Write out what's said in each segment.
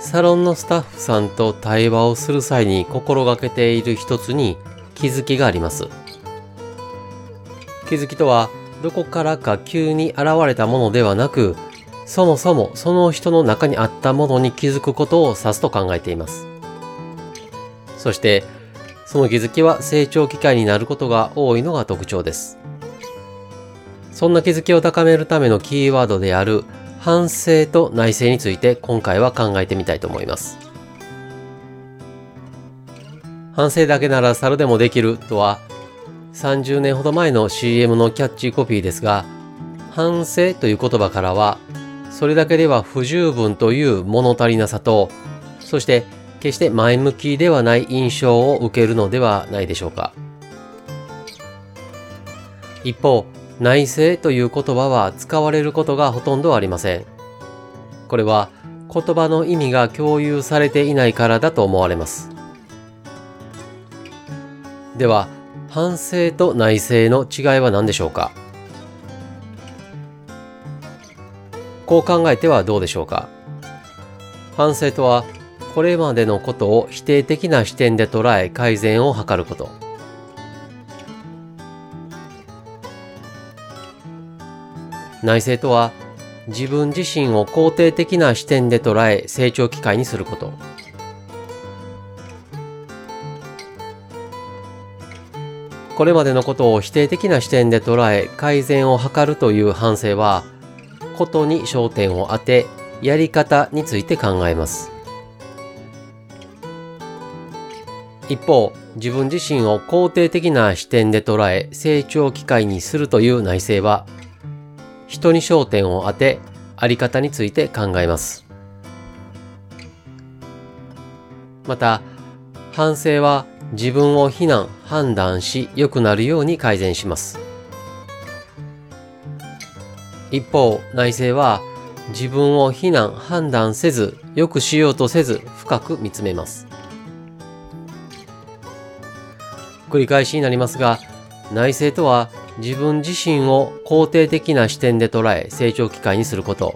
サロンのスタッフさんと対話をする際に心がけている一つに気づきがあります。気づきとはどこからか急に現れたものではなく、そもそもその人の中にあったものに気づくことを指すと考えています。そして、その気づきは成長機会になることが多いのが特徴です。そんな気づきを高めるためのキーワードである反省と内省について今回は考えてみたいと思います。反省だけなら猿でもできるとは30年ほど前の CM のキャッチコピーですが、反省という言葉からは、それだけでは不十分という物足りなさと、そして決して前向きではない印象を受けるのではないでしょうか。一方、内省という言葉は使われることがほとんどありません。これは言葉の意味が共有されていないからだと思われます。では、反省と内省の違いは何でしょうか？こう考えてはどうでしょうか？反省とは、これまでのことを否定的な視点で捉え改善を図ること。内省とは自分自身を肯定的な視点で捉え成長機会にすること。これまでのことを否定的な視点で捉え改善を図るという反省は、ことに焦点を当て、やり方について考えます。一方、自分自身を肯定的な視点で捉え成長機会にするという内省は、人に焦点を当て、あり方について考えます。また、反省は自分を非難、判断し良くなるように改善します。一方、内省は自分を非難、判断せず、良くしようとせず、深く見つめます。繰り返しになりますが、内省とは自分自身を肯定的な視点で捉え成長機会にすること。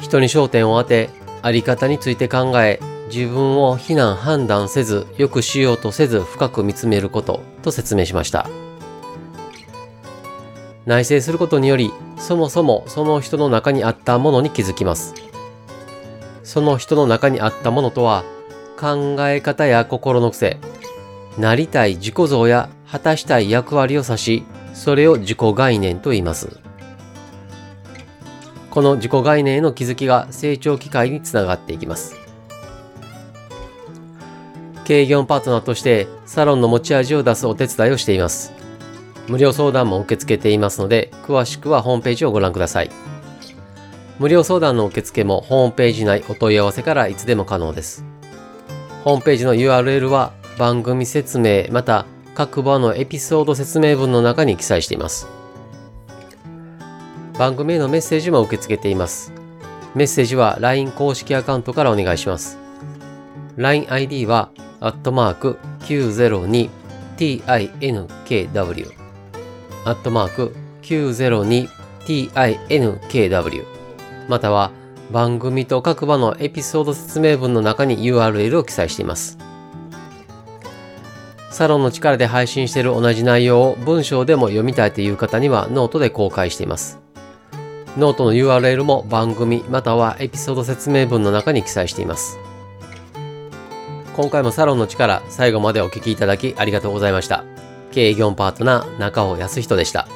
人に焦点を当て、あり方について考え、自分を非難判断せず、良くしようとせず深く見つめることと説明しました。内省することにより、そもそもその人の中にあったものに気づきます。その人の中にあったものとは、考え方や心の癖、なりたい自己像や果たしたい役割を指し、それを自己概念と言います。この自己概念への気づきが成長機会につながっていきます。経営業パートナーとしてサロンの持ち味を出すお手伝いをしています。無料相談も受け付けていますので、詳しくはホームページをご覧ください。無料相談の受付もホームページ内お問い合わせからいつでも可能です。ホームページの URL は番組説明また各話のエピソード説明文の中に記載しています。番組へのメッセージも受け付けています。メッセージは LINE 公式アカウントからお願いします。LINEID は、アットマーク 902tinkw アットマーク 902tinkw または番組と各話のエピソード説明文の中に URL を記載しています。サロンの力で配信している同じ内容を文章でも読みたいという方にはノートで公開しています。ノートの URL も番組またはエピソード説明文の中に記載しています。今回もサロンの力最後までお聴きいただきありがとうございました。経営業パートナー中尾康人でした。